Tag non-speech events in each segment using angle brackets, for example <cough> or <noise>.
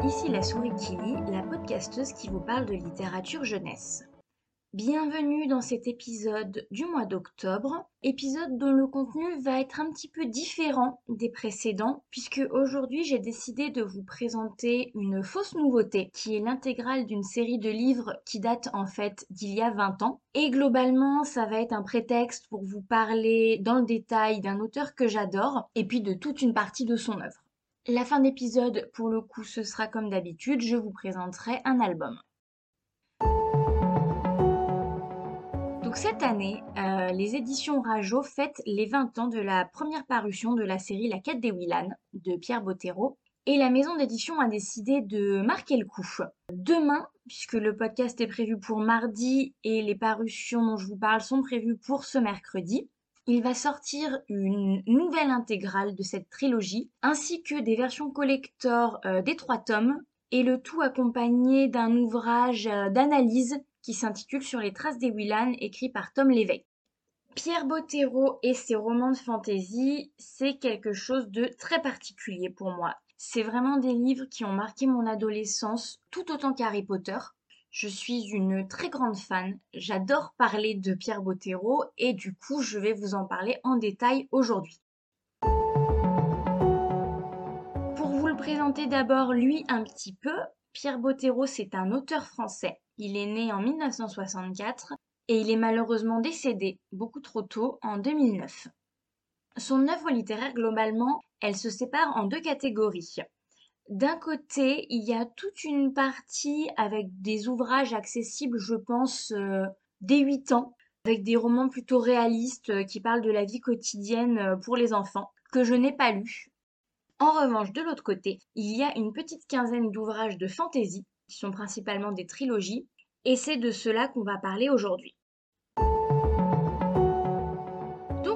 ici la souris Kili, la podcasteuse qui vous parle de littérature jeunesse. Bienvenue dans cet épisode du mois d'octobre, épisode dont le contenu va être un petit peu différent des précédents, puisque aujourd'hui j'ai décidé de vous présenter une fausse nouveauté, qui est l'intégrale d'une série de livres qui date en fait d'il y a 20 ans. Et globalement, ça va être un prétexte pour vous parler dans le détail d'un auteur que j'adore, et puis de toute une partie de son œuvre. La fin d'épisode, pour le coup, ce sera comme d'habitude, je vous présenterai un album. Donc cette année, euh, les éditions Rajo fêtent les 20 ans de la première parution de la série La quête des Willan de Pierre Bottero. Et la maison d'édition a décidé de marquer le coup. Demain, puisque le podcast est prévu pour mardi et les parutions dont je vous parle sont prévues pour ce mercredi, il va sortir une nouvelle intégrale de cette trilogie, ainsi que des versions collector euh, des trois tomes, et le tout accompagné d'un ouvrage euh, d'analyse qui s'intitule Sur les traces des Willan, écrit par Tom Lévesque. Pierre Bottero et ses romans de fantasy, c'est quelque chose de très particulier pour moi. C'est vraiment des livres qui ont marqué mon adolescence tout autant qu'Harry Potter. Je suis une très grande fan, j'adore parler de Pierre Bottero et du coup je vais vous en parler en détail aujourd'hui. Pour vous le présenter d'abord lui un petit peu, Pierre Bottero c'est un auteur français il est né en 1964 et il est malheureusement décédé beaucoup trop tôt en 2009. Son œuvre littéraire, globalement, elle se sépare en deux catégories. D'un côté, il y a toute une partie avec des ouvrages accessibles, je pense, euh, dès 8 ans, avec des romans plutôt réalistes euh, qui parlent de la vie quotidienne euh, pour les enfants, que je n'ai pas lus. En revanche, de l'autre côté, il y a une petite quinzaine d'ouvrages de fantaisie qui sont principalement des trilogies, et c'est de cela qu'on va parler aujourd'hui.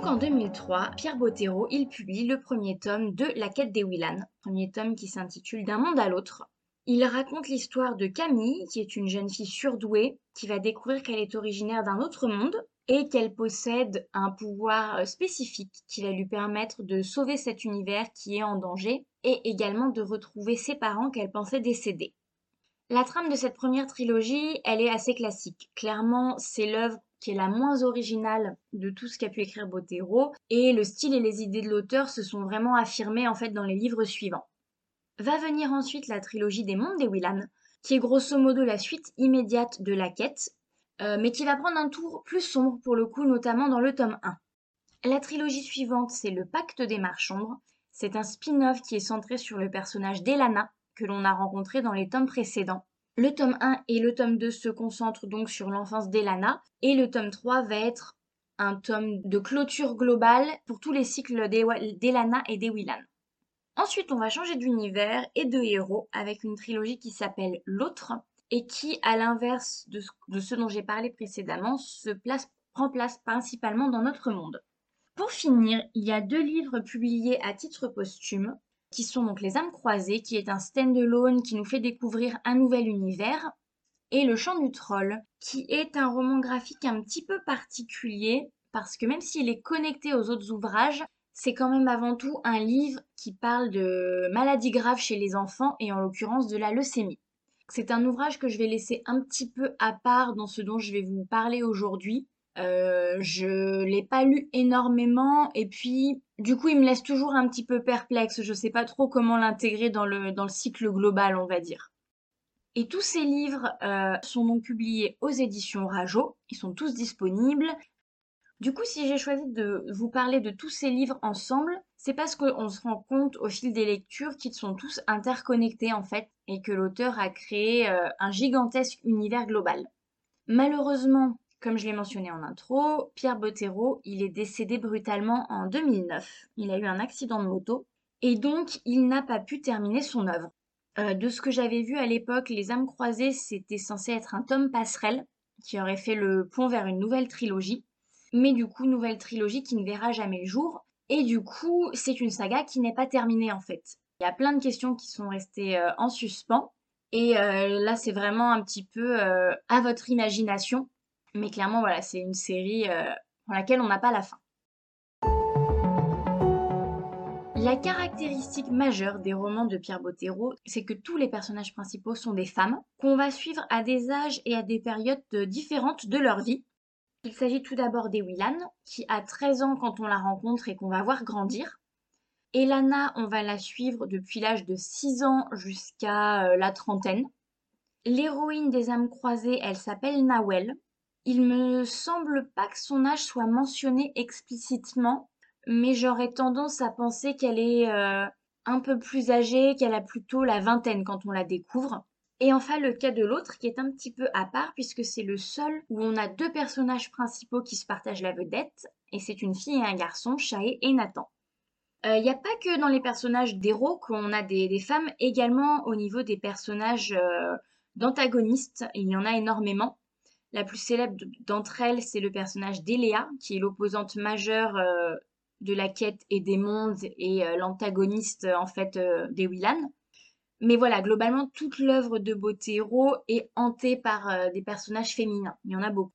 En 2003, Pierre Bottero, il publie le premier tome de La quête des Willan, premier tome qui s'intitule D'un monde à l'autre. Il raconte l'histoire de Camille, qui est une jeune fille surdouée, qui va découvrir qu'elle est originaire d'un autre monde et qu'elle possède un pouvoir spécifique qui va lui permettre de sauver cet univers qui est en danger et également de retrouver ses parents qu'elle pensait décédés. La trame de cette première trilogie, elle est assez classique. Clairement, c'est l'œuvre qui est la moins originale de tout ce qu'a pu écrire Bottero, et le style et les idées de l'auteur se sont vraiment affirmés en fait dans les livres suivants. Va venir ensuite la trilogie des mondes des Willan, qui est grosso modo la suite immédiate de la quête, euh, mais qui va prendre un tour plus sombre pour le coup, notamment dans le tome 1. La trilogie suivante, c'est le Pacte des Marchands. C'est un spin-off qui est centré sur le personnage d'Elana, que l'on a rencontré dans les tomes précédents. Le tome 1 et le tome 2 se concentrent donc sur l'enfance d'Elana et le tome 3 va être un tome de clôture globale pour tous les cycles d'Elana et des Willan. Ensuite, on va changer d'univers et de héros avec une trilogie qui s'appelle L'autre et qui, à l'inverse de, ce dont j'ai parlé précédemment, se prend place principalement dans notre monde. Pour finir, il y a deux livres publiés à titre posthume qui sont donc Les âmes croisées, qui est un stand-alone qui nous fait découvrir un nouvel univers, et Le chant du troll, qui est un roman graphique un petit peu particulier, parce que même s'il est connecté aux autres ouvrages, c'est quand même avant tout un livre qui parle de maladies graves chez les enfants, et en l'occurrence de la leucémie. C'est un ouvrage que je vais laisser un petit peu à part dans ce dont je vais vous parler aujourd'hui, euh, je l'ai pas lu énormément et puis du coup il me laisse toujours un petit peu perplexe. Je sais pas trop comment l'intégrer dans le, dans le cycle global, on va dire. Et tous ces livres euh, sont donc publiés aux éditions Rajo. Ils sont tous disponibles. Du coup, si j'ai choisi de vous parler de tous ces livres ensemble, c'est parce qu'on se rend compte au fil des lectures qu'ils sont tous interconnectés en fait et que l'auteur a créé euh, un gigantesque univers global. Malheureusement, comme je l'ai mentionné en intro, Pierre Bottero, il est décédé brutalement en 2009. Il a eu un accident de moto et donc il n'a pas pu terminer son œuvre. Euh, de ce que j'avais vu à l'époque, Les âmes croisées, c'était censé être un tome passerelle qui aurait fait le pont vers une nouvelle trilogie. Mais du coup, nouvelle trilogie qui ne verra jamais le jour. Et du coup, c'est une saga qui n'est pas terminée en fait. Il y a plein de questions qui sont restées euh, en suspens. Et euh, là, c'est vraiment un petit peu à votre imagination. Mais clairement, voilà, c'est une série euh, pour laquelle on n'a pas la fin. La caractéristique majeure des romans de Pierre Bottero, c'est que tous les personnages principaux sont des femmes, qu'on va suivre à des âges et à des périodes différentes de leur vie. Il s'agit tout d'abord d'Ewilan, qui a 13 ans quand on la rencontre et qu'on va voir grandir. Elana, on va la suivre depuis l'âge de 6 ans jusqu'à euh, la trentaine. L'héroïne des âmes croisées, elle s'appelle Nawel. Il me semble pas que son âge soit mentionné explicitement, mais j'aurais tendance à penser qu'elle est euh, un peu plus âgée, qu'elle a plutôt la vingtaine quand on la découvre. Et enfin le cas de l'autre qui est un petit peu à part puisque c'est le seul où on a deux personnages principaux qui se partagent la vedette et c'est une fille et un garçon, Shae et Nathan. Il euh, n'y a pas que dans les personnages d'héros qu'on a des, femmes, également au niveau des personnages euh, d'antagonistes, il y en a énormément. La plus célèbre d'entre elles, c'est le personnage d'Eléa, qui est l'opposante majeure euh, de la quête et des mondes et l'antagoniste en fait des Willan. Mais voilà, globalement, toute l'œuvre de Botero est hantée par euh, des personnages féminins. Il y en a beaucoup.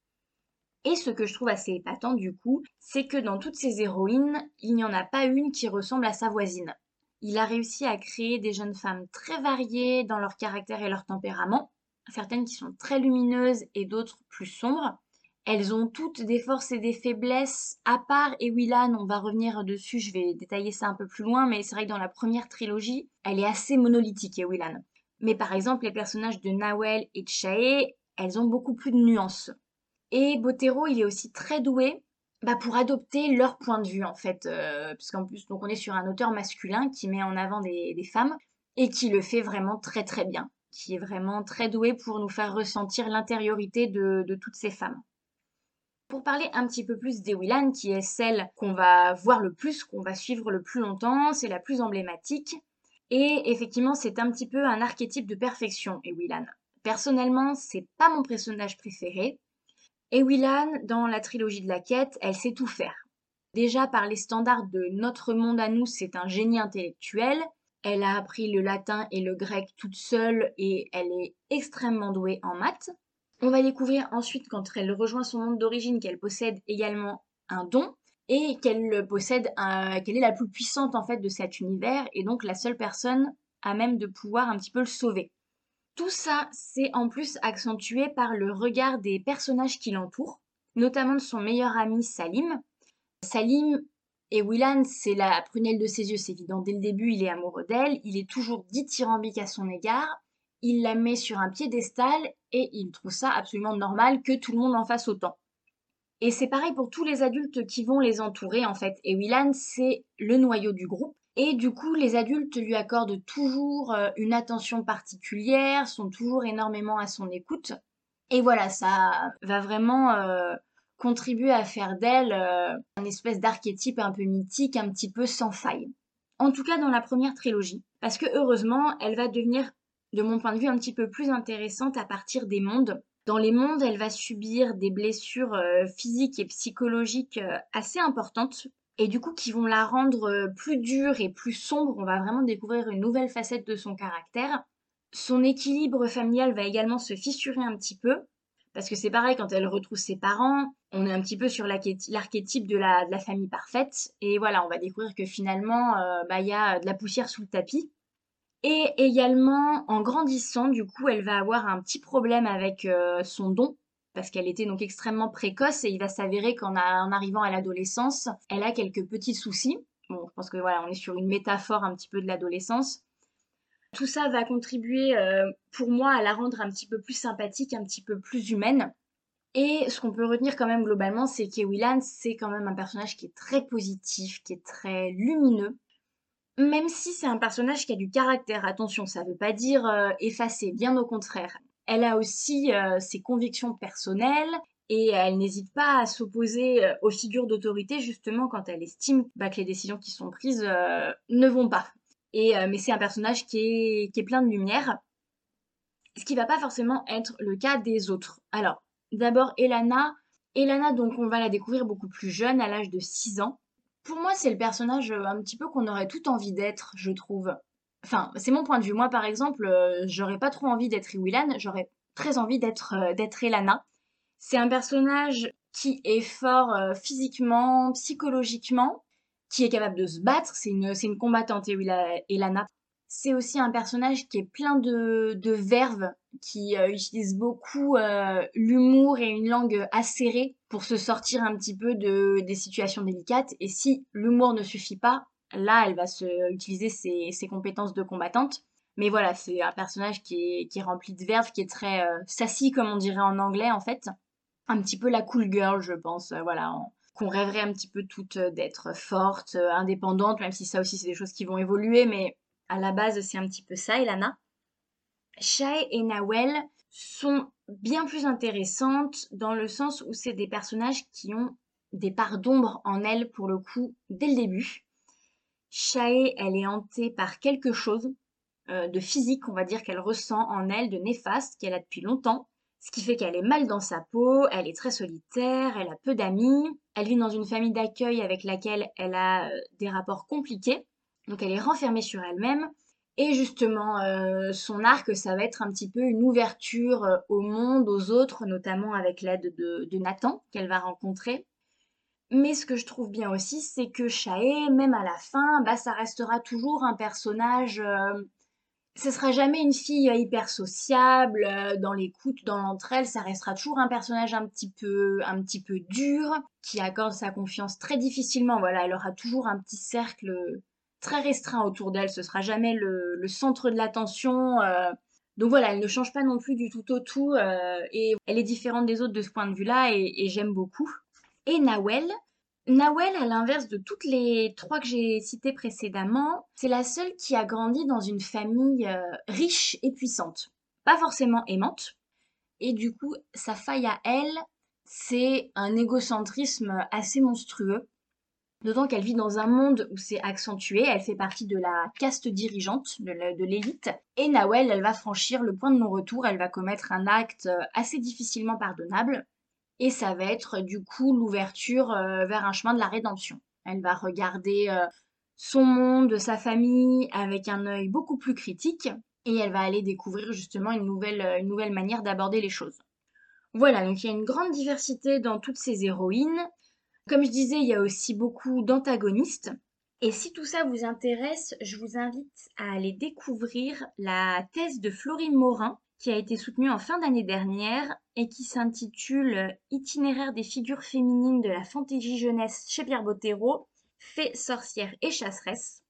Et ce que je trouve assez épatant du coup, c'est que dans toutes ces héroïnes, il n'y en a pas une qui ressemble à sa voisine. Il a réussi à créer des jeunes femmes très variées dans leur caractère et leur tempérament, certaines qui sont très lumineuses et d'autres plus sombres. Elles ont toutes des forces et des faiblesses, à part Ewilan, on va revenir dessus, je vais détailler ça un peu plus loin, mais c'est vrai que dans la première trilogie, elle est assez monolithique, Ewilan. Mais par exemple, les personnages de Nawel et de elles ont beaucoup plus de nuances. Et Botero, il est aussi très doué bah, pour adopter leur point de vue, en fait. Euh, puisqu'en plus, donc on est sur un auteur masculin qui met en avant des, femmes et qui le fait vraiment très très bien. Qui est vraiment très doué pour nous faire ressentir l'intériorité de toutes ces femmes. Pour parler un petit peu plus d'Ewilan, qui est celle qu'on va voir le plus, qu'on va suivre le plus longtemps, c'est la plus emblématique. Et effectivement, c'est un petit peu un archétype de perfection, Ewilan. Personnellement, c'est pas mon personnage préféré. Ewilan, dans la trilogie de la quête, elle sait tout faire. Déjà, par les standards de notre monde à nous, c'est un génie intellectuel. Elle a appris le latin et le grec toute seule et elle est extrêmement douée en maths. On va découvrir ensuite, quand elle rejoint son monde d'origine, qu'elle possède également un don et qu'elle possède qu'elle est la plus puissante en fait de cet univers et donc la seule personne à même de pouvoir un petit peu le sauver. Tout ça, c'est en plus accentué par le regard des personnages qui l'entourent, notamment de son meilleur ami Salim. Salim et Willan, c'est la prunelle de ses yeux, c'est évident. Dès le début, il est amoureux d'elle, il est toujours dithyrambique à son égard, il la met sur un piédestal et il trouve ça absolument normal que tout le monde en fasse autant. Et c'est pareil pour tous les adultes qui vont les entourer en fait. Et Willan, c'est le noyau du groupe. Et du coup, les adultes lui accordent toujours euh, une attention particulière, sont toujours énormément à son écoute. Et voilà, ça va vraiment euh, contribuer à faire d'elle euh, un espèce d'archétype un peu mythique, un petit peu sans faille. En tout cas, dans la première trilogie. Parce que heureusement, elle va devenir de mon point de vue, un petit peu plus intéressante à partir des mondes. Dans les mondes, elle va subir des blessures euh, physiques et psychologiques euh, assez importantes et du coup qui vont la rendre plus dure et plus sombre. On va vraiment découvrir une nouvelle facette de son caractère. Son équilibre familial va également se fissurer un petit peu parce que c'est pareil quand elle retrouve ses parents, on est un petit peu sur l'archétype de la, famille parfaite et voilà, on va découvrir que finalement, bah, il y a de la poussière sous le tapis et également, en grandissant, du coup, elle va avoir un petit problème avec euh, son don, parce qu'elle était donc extrêmement précoce, et il va s'avérer qu'en en arrivant à l'adolescence, elle a quelques petits soucis. Bon, je pense que voilà, on est sur une métaphore un petit peu de l'adolescence. Tout ça va contribuer, euh, pour moi, à la rendre un petit peu plus sympathique, un petit peu plus humaine. Et ce qu'on peut retenir quand même globalement, c'est qu'Ewilan, c'est quand même un personnage qui est très positif, qui est très lumineux, même si c'est un personnage qui a du caractère, attention, ça ne veut pas dire euh, effacer, bien au contraire. Elle a aussi euh, ses convictions personnelles et elle n'hésite pas à s'opposer euh, aux figures d'autorité justement quand elle estime bah, que les décisions qui sont prises ne vont pas. Et, mais c'est un personnage qui est, qui est plein de lumière, ce qui va pas forcément être le cas des autres. Alors, d'abord Elana. Elana, donc on va la découvrir beaucoup plus jeune, à l'âge de 6 ans. Pour moi, c'est le personnage euh, un petit peu qu'on aurait tout envie d'être, je trouve. Enfin, c'est mon point de vue. Moi, par exemple, euh, j'aurais pas trop envie d'être Iwilan, j'aurais très envie d'être euh, d'être Elana. C'est un personnage qui est fort physiquement, psychologiquement, qui est capable de se battre. C'est une, c'est une combattante, Elana. C'est aussi un personnage qui est plein de, de verve, qui euh, utilise beaucoup euh, l'humour et une langue acérée pour se sortir un petit peu de, des situations délicates. Et si l'humour ne suffit pas, là, elle va se, utiliser ses, ses compétences de combattante. Mais voilà, c'est un personnage qui est, qui est rempli de verve, qui est très euh, sassy, comme on dirait en anglais, en fait. Un petit peu la cool girl, je pense. voilà, qu'on rêverait un petit peu toutes d'être forte, indépendante, même si ça aussi, c'est des choses qui vont évoluer. Mais à la base, c'est un petit peu ça, Elana. Shai et Nawel sont bien plus intéressantes dans le sens où c'est des personnages qui ont des parts d'ombre en elles pour le coup dès le début. Shai, elle est hantée par quelque chose euh, de physique, on va dire, qu'elle ressent en elle, de néfaste, qu'elle a depuis longtemps. Ce qui fait qu'elle est mal dans sa peau, elle est très solitaire, elle a peu d'amis, elle vit dans une famille d'accueil avec laquelle elle a euh, des rapports compliqués. Donc elle est renfermée sur elle-même. Et justement, euh, son arc, ça va être un petit peu une ouverture euh, au monde, aux autres, notamment avec l'aide de, Nathan qu'elle va rencontrer. Mais ce que je trouve bien aussi, c'est que Shae, même à la fin, bah, ça restera toujours un personnage. Ce sera jamais une fille hyper sociable, dans l'écoute, dans l'entraide, ça restera toujours un personnage un petit peu, un petit peu dur, qui accorde sa confiance très difficilement. Voilà, elle aura toujours un petit cercle très restreint autour d'elle, ce sera jamais le, centre de l'attention. Euh. donc voilà, elle ne change pas non plus du tout au tout, euh, et elle est différente des autres de ce point de vue-là, et, j'aime beaucoup. Et Nawel, Nawel, à l'inverse de toutes les trois que j'ai citées précédemment, c'est la seule qui a grandi dans une famille euh, riche et puissante. Pas forcément aimante. Et du coup, sa faille à elle, c'est un égocentrisme assez monstrueux. D'autant qu'elle vit dans un monde où c'est accentué, elle fait partie de la caste dirigeante, de l'élite. Et Nawel, elle va franchir le point de non-retour, elle va commettre un acte euh, assez difficilement pardonnable. Et ça va être du coup l'ouverture euh, vers un chemin de la rédemption. Elle va regarder euh, son monde, sa famille avec un œil beaucoup plus critique et elle va aller découvrir justement une nouvelle, une nouvelle manière d'aborder les choses. Voilà, donc il y a une grande diversité dans toutes ces héroïnes. Comme je disais, il y a aussi beaucoup d'antagonistes. Et si tout ça vous intéresse, je vous invite à aller découvrir la thèse de Florine Morin, qui a été soutenue en fin d'année dernière et qui s'intitule Itinéraire des figures féminines de la fantaisie jeunesse chez Pierre Bottero, Fées, sorcières et chasseresses,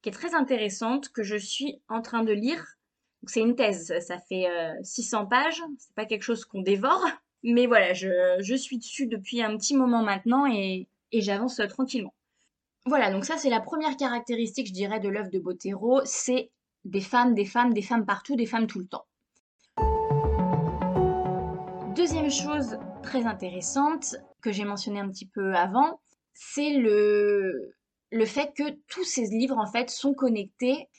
qui est très intéressante, que je suis en train de lire. C'est une thèse, ça fait 600 euh, pages, c'est pas quelque chose qu'on dévore, mais voilà, je, suis dessus depuis un petit moment maintenant et, j'avance tranquillement. Voilà, donc ça c'est la première caractéristique, je dirais, de l'œuvre de Botero, c'est des femmes, des femmes, des femmes partout, des femmes tout le temps. Deuxième chose très intéressante que j'ai mentionné un petit peu avant, c'est le, fait que tous ces livres en fait sont connectés.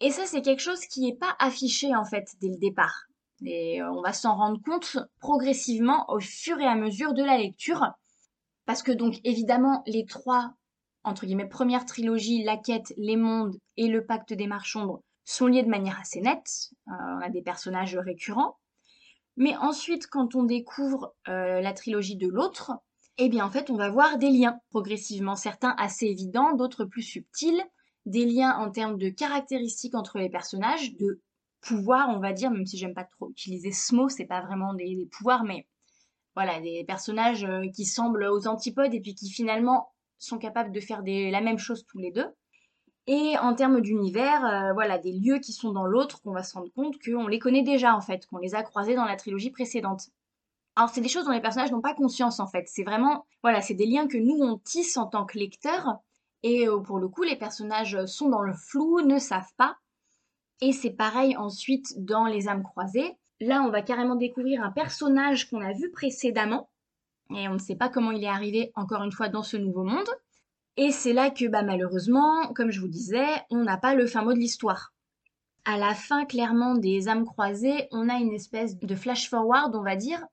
Et ça c'est quelque chose qui n'est pas affiché en fait dès le départ. Et euh, on va s'en rendre compte progressivement au fur et à mesure de la lecture. Parce que donc évidemment les trois, entre guillemets, premières trilogies, La quête, Les mondes et Le pacte des marchands sont liés de manière assez nette. Euh, on a des personnages récurrents. Mais ensuite, quand on découvre euh, la trilogie de l'autre, eh bien en fait on va voir des liens progressivement, certains assez évidents, d'autres plus subtils, des liens en termes de caractéristiques entre les personnages, de pouvoirs, on va dire, même si j'aime pas trop utiliser ce mot, c'est pas vraiment des, pouvoirs, mais voilà, des personnages euh, qui semblent aux antipodes et puis qui finalement sont capables de faire la même chose tous les deux. Et en termes d'univers, euh, voilà, des lieux qui sont dans l'autre, qu'on va se rendre compte qu'on les connaît déjà en fait, qu'on les a croisés dans la trilogie précédente. Alors c'est des choses dont les personnages n'ont pas conscience en fait. C'est vraiment, voilà, c'est des liens que nous on tisse en tant que lecteurs. Et euh, pour le coup, les personnages sont dans le flou, ne savent pas. Et c'est pareil ensuite dans Les âmes croisées. Là, on va carrément découvrir un personnage qu'on a vu précédemment. Et on ne sait pas comment il est arrivé encore une fois dans ce nouveau monde. Et c'est là que bah, malheureusement, comme je vous disais, on n'a pas le fin mot de l'histoire. À la fin, clairement, des âmes croisées, on a une espèce de flash forward, on va dire,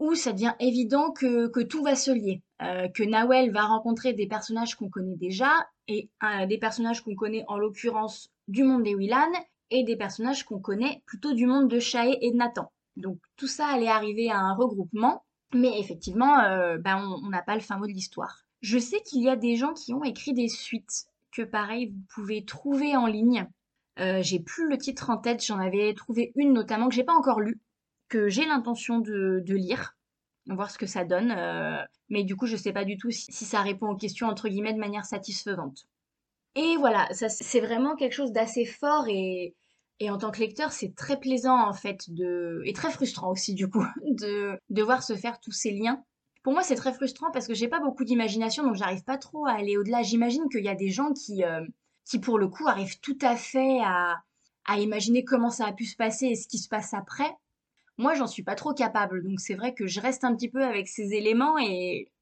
où ça devient évident que, tout va se lier. Euh, que Nawel va rencontrer des personnages qu'on connaît déjà, et euh, des personnages qu'on connaît en l'occurrence du monde des Willan, et des personnages qu'on connaît plutôt du monde de Shae et de Nathan. Donc tout ça allait arriver à un regroupement, mais effectivement, euh, ben, on n'a pas le fin mot de l'histoire. Je sais qu'il y a des gens qui ont écrit des suites que pareil, vous pouvez trouver en ligne. Euh, j'ai plus le titre en tête, j'en avais trouvé une notamment que j'ai pas encore lue, que j'ai l'intention de, de, lire, voir ce que ça donne. Euh, mais du coup, je sais pas du tout si, ça répond aux questions entre guillemets de manière satisfaisante. Et voilà, c'est vraiment quelque chose d'assez fort et, et en tant que lecteur, c'est très plaisant en fait de et très frustrant aussi du coup <laughs> de, de voir se faire tous ces liens pour moi, c'est très frustrant parce que j'ai pas beaucoup d'imagination, donc j'arrive pas trop à aller au-delà. J'imagine qu'il y a des gens qui, euh, qui, pour le coup, arrivent tout à fait à, imaginer comment ça a pu se passer et ce qui se passe après. Moi, j'en suis pas trop capable, donc c'est vrai que je reste un petit peu avec ces éléments et,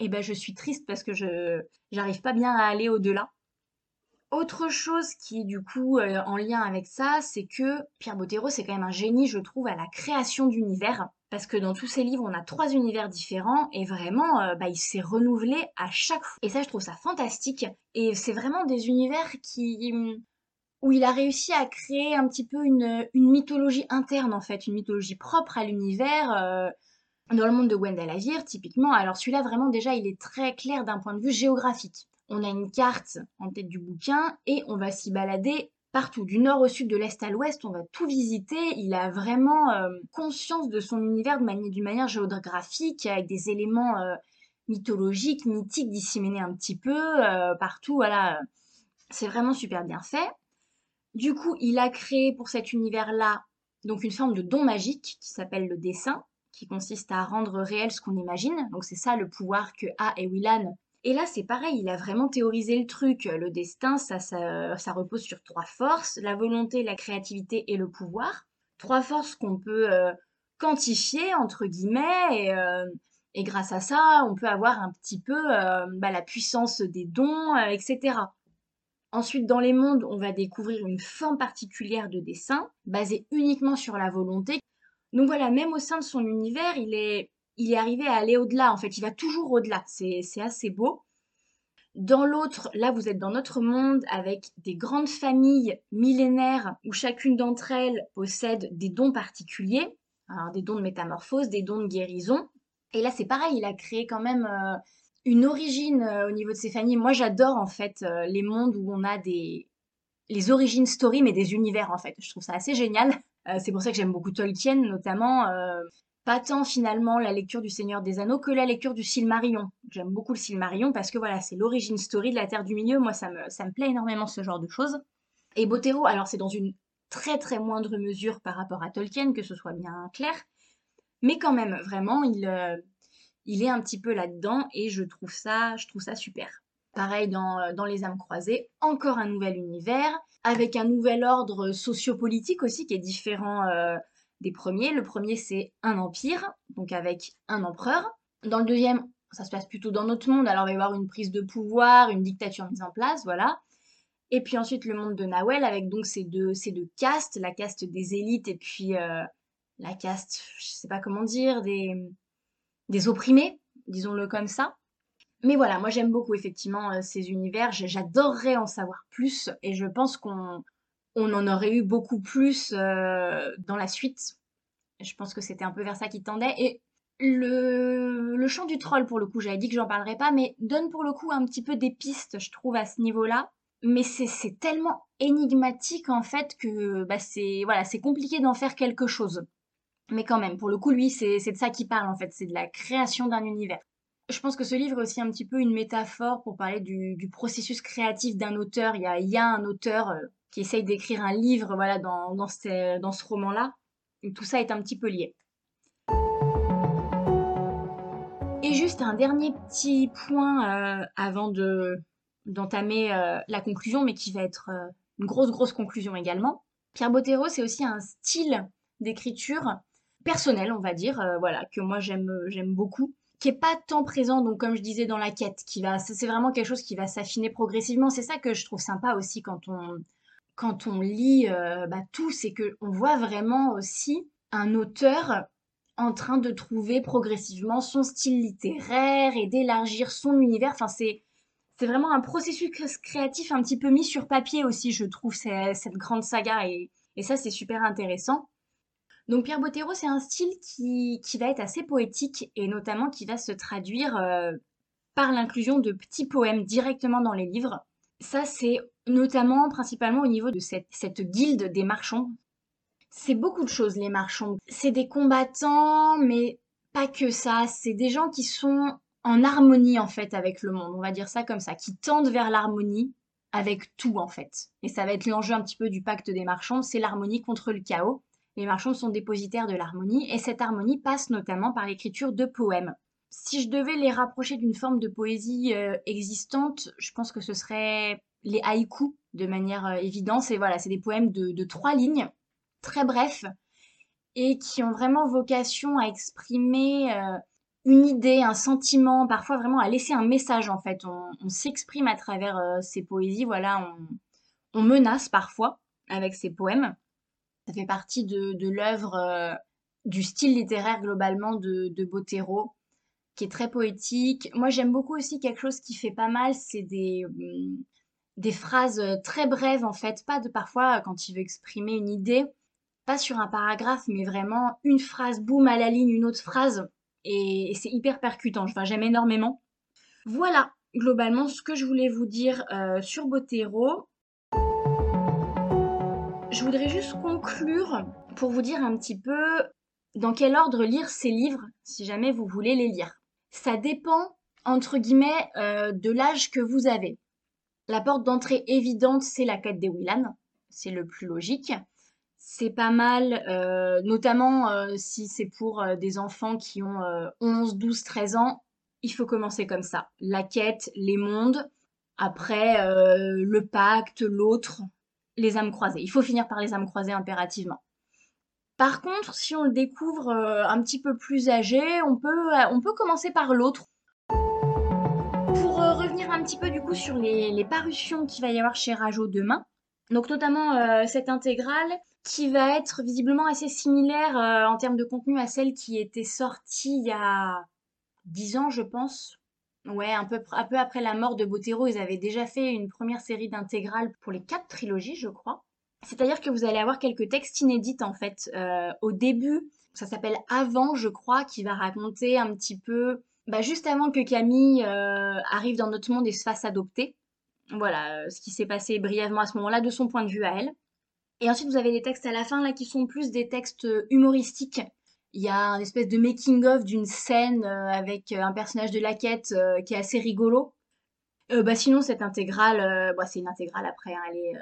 et ben, je suis triste parce que je j'arrive pas bien à aller au-delà. Autre chose qui est du coup euh, en lien avec ça, c'est que Pierre Bottero, c'est quand même un génie, je trouve, à la création d'univers. Parce que dans tous ses livres, on a trois univers différents et vraiment, euh, bah, il s'est renouvelé à chaque fois. Et ça, je trouve ça fantastique. Et c'est vraiment des univers qui où il a réussi à créer un petit peu une, une mythologie interne en fait, une mythologie propre à l'univers. Euh, dans le monde de Wendell Avir, typiquement, alors celui-là vraiment déjà il est très clair d'un point de vue géographique on a une carte en tête du bouquin et on va s'y balader partout, du nord au sud, de l'est à l'ouest, on va tout visiter. Il a vraiment euh, conscience de son univers d'une manière géographique, avec des éléments euh, mythologiques, mythiques disséminés un petit peu euh, partout. Voilà, c'est vraiment super bien fait. Du coup, il a créé pour cet univers-là donc une forme de don magique qui s'appelle le dessin, qui consiste à rendre réel ce qu'on imagine. Donc c'est ça le pouvoir que A et Willan et là, c'est pareil, il a vraiment théorisé le truc. Le destin, ça, repose sur trois forces, la volonté, la créativité et le pouvoir. Trois forces qu'on peut euh, quantifier, entre guillemets, et, euh, et, grâce à ça, on peut avoir un petit peu euh, bah, la puissance des dons, etc. Ensuite, dans les mondes, on va découvrir une forme particulière de dessin, basée uniquement sur la volonté. Donc voilà, même au sein de son univers, il est il est arrivé à aller au-delà, en fait, il va toujours au-delà, c'est assez beau. Dans l'autre, là, vous êtes dans notre monde avec des grandes familles millénaires où chacune d'entre elles possède des dons particuliers, des dons de métamorphose, des dons de guérison. Et là, c'est pareil, il a créé quand même euh, une origine euh, au niveau de ces familles. Moi, j'adore en fait euh, les mondes où on a des les origines story, mais des univers en fait. Je trouve ça assez génial. c'est pour ça que j'aime beaucoup Tolkien, notamment pas tant finalement la lecture du Seigneur des Anneaux que la lecture du Silmarillion. J'aime beaucoup le Silmarillion parce que voilà, c'est l'origine story de la Terre du Milieu. Moi, ça me, ça me plaît énormément ce genre de choses. Et Botero, alors c'est dans une très très moindre mesure par rapport à Tolkien, que ce soit bien clair, mais quand même, vraiment, il, euh, il est un petit peu là-dedans et je trouve ça, je trouve ça super. Pareil dans, euh, dans Les âmes croisées, encore un nouvel univers, avec un nouvel ordre sociopolitique aussi qui est différent euh, des premiers. Le premier, c'est un empire, donc avec un empereur. Dans le deuxième, ça se passe plutôt dans notre monde, alors il va y avoir une prise de pouvoir, une dictature mise en place, voilà. Et puis ensuite le monde de Nawel avec donc ces deux, castes, la caste des élites et puis euh, la caste, je sais pas comment dire, des, des opprimés, disons-le comme ça. Mais voilà, moi j'aime beaucoup effectivement euh, ces univers, j'adorerais en savoir plus et je pense qu'on on en aurait eu beaucoup plus euh, dans la suite. Je pense que c'était un peu vers ça qui tendait. Et le, le chant du troll, pour le coup, j'avais dit que j'en parlerais pas, mais donne pour le coup un petit peu des pistes, je trouve, à ce niveau-là. Mais c'est tellement énigmatique, en fait, que bah, c'est voilà, compliqué d'en faire quelque chose. Mais quand même, pour le coup, lui, c'est de ça qu'il parle, en fait. C'est de la création d'un univers. Je pense que ce livre est aussi un petit peu une métaphore pour parler du, processus créatif d'un auteur. Il y a, il y a un auteur, euh, qui essaye d'écrire un livre voilà, dans, dans, ce, dans ce roman-là. Tout ça est un petit peu lié. Et juste un dernier petit point euh, avant de d'entamer euh, la conclusion, mais qui va être euh, une grosse, grosse conclusion également. Pierre Bottero, c'est aussi un style d'écriture personnel, on va dire, voilà, que moi j'aime j'aime beaucoup, qui est pas tant présent, donc comme je disais dans la quête, qui va, c'est vraiment quelque chose qui va s'affiner progressivement. C'est ça que je trouve sympa aussi quand on quand on lit euh, bah, tout, c'est qu'on voit vraiment aussi un auteur en train de trouver progressivement son style littéraire et d'élargir son univers. Enfin, c'est c'est vraiment un processus créatif un petit peu mis sur papier aussi, je trouve, cette grande saga. Et, ça, c'est super intéressant. Donc Pierre Bottero, c'est un style qui, qui, va être assez poétique et notamment qui va se traduire euh, par l'inclusion de petits poèmes directement dans les livres. Ça, c'est notamment, principalement au niveau de cette, cette guilde des marchands. C'est beaucoup de choses, les marchands. C'est des combattants, mais pas que ça. C'est des gens qui sont en harmonie, en fait, avec le monde. On va dire ça comme ça. Qui tendent vers l'harmonie avec tout, en fait. Et ça va être l'enjeu un petit peu du pacte des marchands. C'est l'harmonie contre le chaos. Les marchands sont dépositaires de l'harmonie. Et cette harmonie passe notamment par l'écriture de poèmes. Si je devais les rapprocher d'une forme de poésie euh, existante, je pense que ce serait les haïkus de manière euh, évidente. C'est voilà, c'est des poèmes de, trois lignes, très brefs, et qui ont vraiment vocation à exprimer euh, une idée, un sentiment, parfois vraiment à laisser un message en fait. On, s'exprime à travers ces poésies, voilà, on, menace parfois avec ces poèmes. Ça fait partie de, l'œuvre, du style littéraire globalement de, de Botero qui est très poétique. Moi, j'aime beaucoup aussi quelque chose qui fait pas mal, c'est des, hum, des phrases euh, très brèves, en fait, pas de parfois quand il veut exprimer une idée, pas sur un paragraphe, mais vraiment une phrase, boum, à la ligne, une autre phrase, et, c'est hyper percutant. Enfin, j'aime énormément. Voilà, globalement, ce que je voulais vous dire euh, sur Botero. Je voudrais juste conclure pour vous dire un petit peu dans quel ordre lire ces livres, si jamais vous voulez les lire ça dépend, entre guillemets, euh, de l'âge que vous avez. La porte d'entrée évidente, c'est la quête des Willan. C'est le plus logique. C'est pas mal, euh, notamment euh, si c'est pour des enfants qui ont 11, 12, 13 ans. Il faut commencer comme ça. La quête, les mondes, après le pacte, l'autre, les âmes croisées. Il faut finir par les âmes croisées impérativement. Par contre, si on le découvre euh, un petit peu plus âgé, on peut, euh, on peut commencer par l'autre. Pour euh, revenir un petit peu du coup sur les, parutions qu'il va y avoir chez Rajo demain, donc notamment cette intégrale qui va être visiblement assez similaire en termes de contenu à celle qui était sortie il y a 10 ans, je pense. Ouais, un peu, un peu après la mort de Botero, ils avaient déjà fait une première série d'intégrales pour les quatre trilogies, je crois. C'est-à-dire que vous allez avoir quelques textes inédits en fait. Euh, au début, ça s'appelle Avant, je crois, qui va raconter un petit peu, bah, juste avant que Camille euh, arrive dans notre monde et se fasse adopter. Voilà, euh, ce qui s'est passé brièvement à ce moment-là de son point de vue à elle. Et ensuite, vous avez des textes à la fin là qui sont plus des textes humoristiques. Il y a un espèce de making-of d'une scène avec un personnage de la quête qui est assez rigolo. bah sinon, cette intégrale, bah, c'est une intégrale après, hein, elle est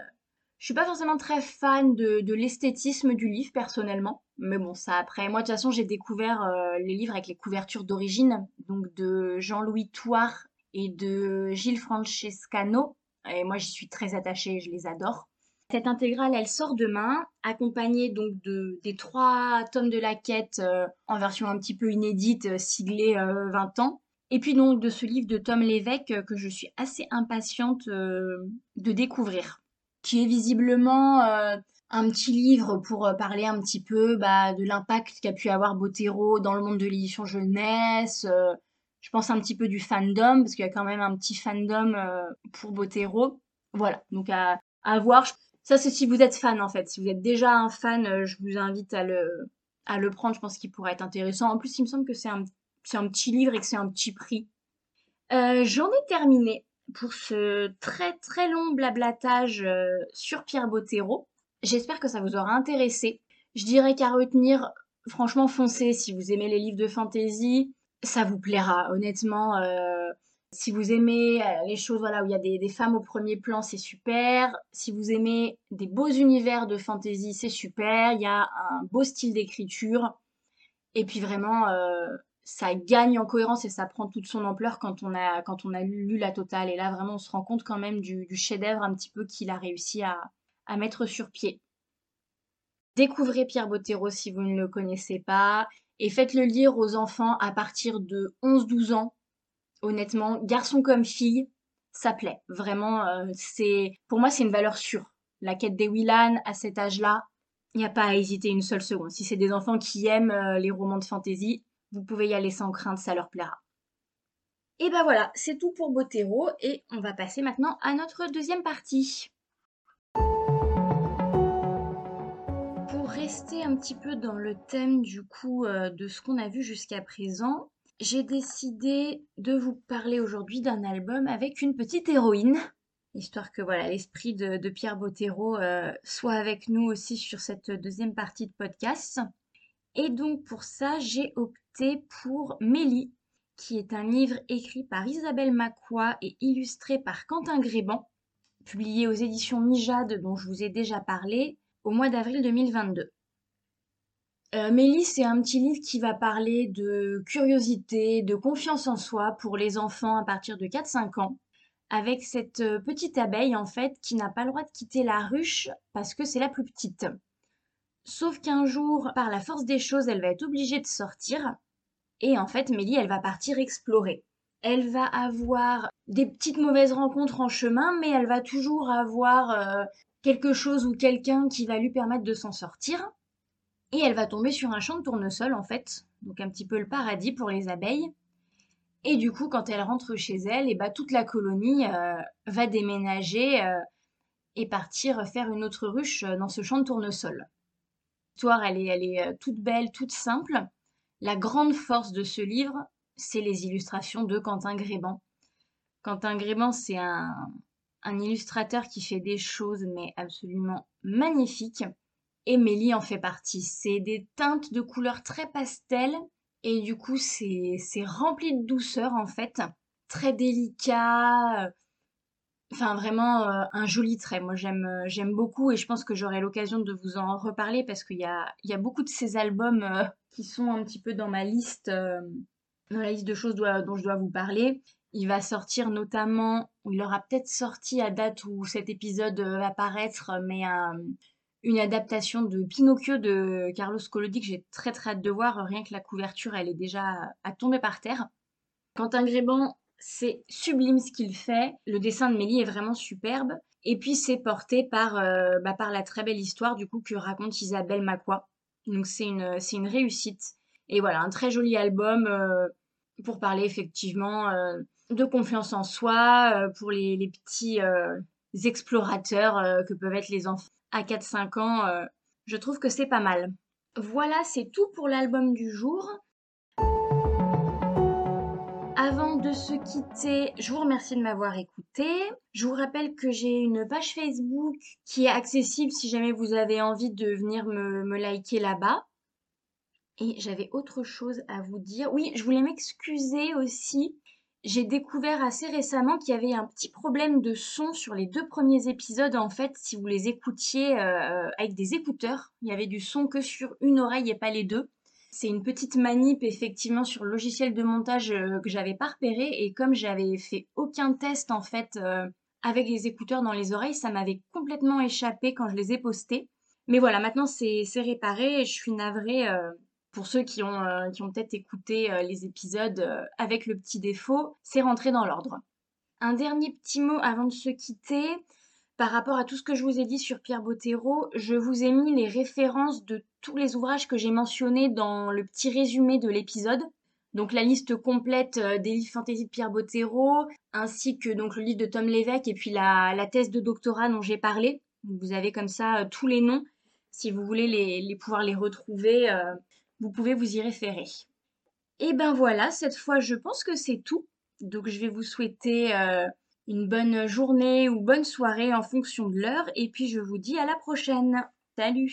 je suis pas forcément très fan de, l'esthétisme du livre personnellement, mais bon ça après. Moi de toute façon j'ai découvert euh, les livres avec les couvertures d'origine, donc de Jean-Louis Touard et de Gilles Francescano, et moi j'y suis très attachée, je les adore. Cette intégrale, elle sort demain, accompagnée donc de, des trois tomes de la quête euh, en version un petit peu inédite, euh, siglée 20 ans. Et puis donc de ce livre de Tom Lévesque que je suis assez impatiente de découvrir qui est visiblement euh, un petit livre pour euh, parler un petit peu bah, de l'impact qu'a pu avoir Botero dans le monde de l'édition jeunesse. Euh, je pense un petit peu du fandom, parce qu'il y a quand même un petit fandom pour Botero. Voilà, donc à, voir. Ça, c'est si vous êtes fan, en fait. Si vous êtes déjà un fan, je vous invite à le, prendre. Je pense qu'il pourrait être intéressant. En plus, il me semble que c'est un petit livre et que c'est un petit prix. J'en ai terminé pour ce très très long blablatage euh, sur Pierre Bottero. J'espère que ça vous aura intéressé. Je dirais qu'à retenir, franchement, foncez si vous aimez les livres de fantasy, ça vous plaira. Honnêtement, euh, si vous aimez euh, les choses voilà, où il y a des, femmes au premier plan, c'est super. Si vous aimez des beaux univers de fantasy, c'est super. Il y a un beau style d'écriture. Et puis vraiment, ça gagne en cohérence et ça prend toute son ampleur quand on a, quand on a lu la totale. Et là, vraiment, on se rend compte quand même du, chef-d'œuvre un petit peu qu'il a réussi à, mettre sur pied. Découvrez Pierre Bottero si vous ne le connaissez pas et faites-le lire aux enfants à partir de 11-12 ans. Honnêtement, garçon comme fille, ça plaît. Vraiment, euh, c'est pour moi, c'est une valeur sûre. La quête des Willan à cet âge-là, il n'y a pas à hésiter une seule seconde. Si c'est des enfants qui aiment euh, les romans de fantasy, vous pouvez y aller sans crainte, ça leur plaira. Et ben voilà, c'est tout pour Botero et on va passer maintenant à notre deuxième partie. Pour rester un petit peu dans le thème du coup euh, de ce qu'on a vu jusqu'à présent, j'ai décidé de vous parler aujourd'hui d'un album avec une petite héroïne, histoire que voilà l'esprit de, Pierre Bottero euh, soit avec nous aussi sur cette deuxième partie de podcast. Et donc pour ça, j'ai opté pour Mélie, qui est un livre écrit par Isabelle Macquois et illustré par Quentin Gréban, publié aux éditions Mijade dont je vous ai déjà parlé au mois d'avril 2022. Euh, Mélie, c'est un petit livre qui va parler de curiosité, de confiance en soi pour les enfants à partir de 4-5 ans, avec cette euh, petite abeille en fait qui n'a pas le droit de quitter la ruche parce que c'est la plus petite. Sauf qu'un jour, par la force des choses, elle va être obligée de sortir et en fait, Mélie, elle va partir explorer. Elle va avoir des petites mauvaises rencontres en chemin, mais elle va toujours avoir euh, quelque chose ou quelqu'un qui va lui permettre de s'en sortir. Et elle va tomber sur un champ de tournesol, en fait, donc un petit peu le paradis pour les abeilles. Et du coup, quand elle rentre chez elle, et bah, toute la colonie euh, va déménager euh, et partir faire une autre ruche dans ce champ de tournesol. L'histoire, elle est, elle est toute belle, toute simple. La grande force de ce livre, c'est les illustrations de Quentin Gréban. Quentin Gréban, c'est un, illustrateur qui fait des choses mais absolument magnifiques. Et Mélie en fait partie. C'est des teintes de couleurs très pastel et du coup c'est rempli de douceur en fait. Très délicat. Enfin vraiment euh, un joli trait. Moi j'aime j'aime beaucoup et je pense que j'aurai l'occasion de vous en reparler parce qu'il y a, il y a beaucoup de ces albums euh, qui sont un petit peu dans ma liste, euh, dans la liste de choses dont je dois vous parler. Il va sortir notamment, il aura peut-être sorti à date où cet épisode va paraître, mais une adaptation de Pinocchio de Carlos Collodi que j'ai très très hâte de voir. Rien que la couverture, elle est déjà à tomber par terre. Quentin Gréban, c'est sublime ce qu'il fait. Le dessin de Mélie est vraiment superbe. Et puis c'est porté par, euh, bah, par la très belle histoire du coup que raconte Isabelle Macquois. Donc c'est une, une réussite. Et voilà, un très joli album euh, pour parler effectivement euh, de confiance en soi, pour les, les petits explorateurs que peuvent être les enfants à 4-5 ans, je trouve que c'est pas mal. Voilà, c'est tout pour l'album du jour. Avant de se quitter, je vous remercie de m'avoir écouté. Je vous rappelle que j'ai une page Facebook qui est accessible si jamais vous avez envie de venir me, liker là-bas. Et j'avais autre chose à vous dire. Oui, je voulais m'excuser aussi j'ai découvert assez récemment qu'il y avait un petit problème de son sur les deux premiers épisodes. En fait, si vous les écoutiez euh, avec des écouteurs, il y avait du son que sur une oreille et pas les deux. C'est une petite manip effectivement sur le logiciel de montage euh, que j'avais pas repéré et comme j'avais fait aucun test en fait euh, avec les écouteurs dans les oreilles, ça m'avait complètement échappé quand je les ai postés. Mais voilà, maintenant c'est réparé je suis navrée pour ceux qui ont, euh, qui ont peut-être écouté euh, les épisodes euh, avec le petit défaut, c'est rentré dans l'ordre. Un dernier petit mot avant de se quitter. Par rapport à tout ce que je vous ai dit sur Pierre Bottero, je vous ai mis les références de tous les ouvrages que j'ai mentionnés dans le petit résumé de l'épisode. Donc la liste complète des livres fantasy de Pierre Bottero, ainsi que donc le livre de Tom Lévesque et puis la, thèse de doctorat dont j'ai parlé. Vous avez comme ça tous les noms si vous voulez les, pouvoir les retrouver vous pouvez vous y référer. Et ben voilà, cette fois je pense que c'est tout. Donc je vais vous souhaiter euh, une bonne journée ou bonne soirée en fonction de l'heure et puis je vous dis à la prochaine. Salut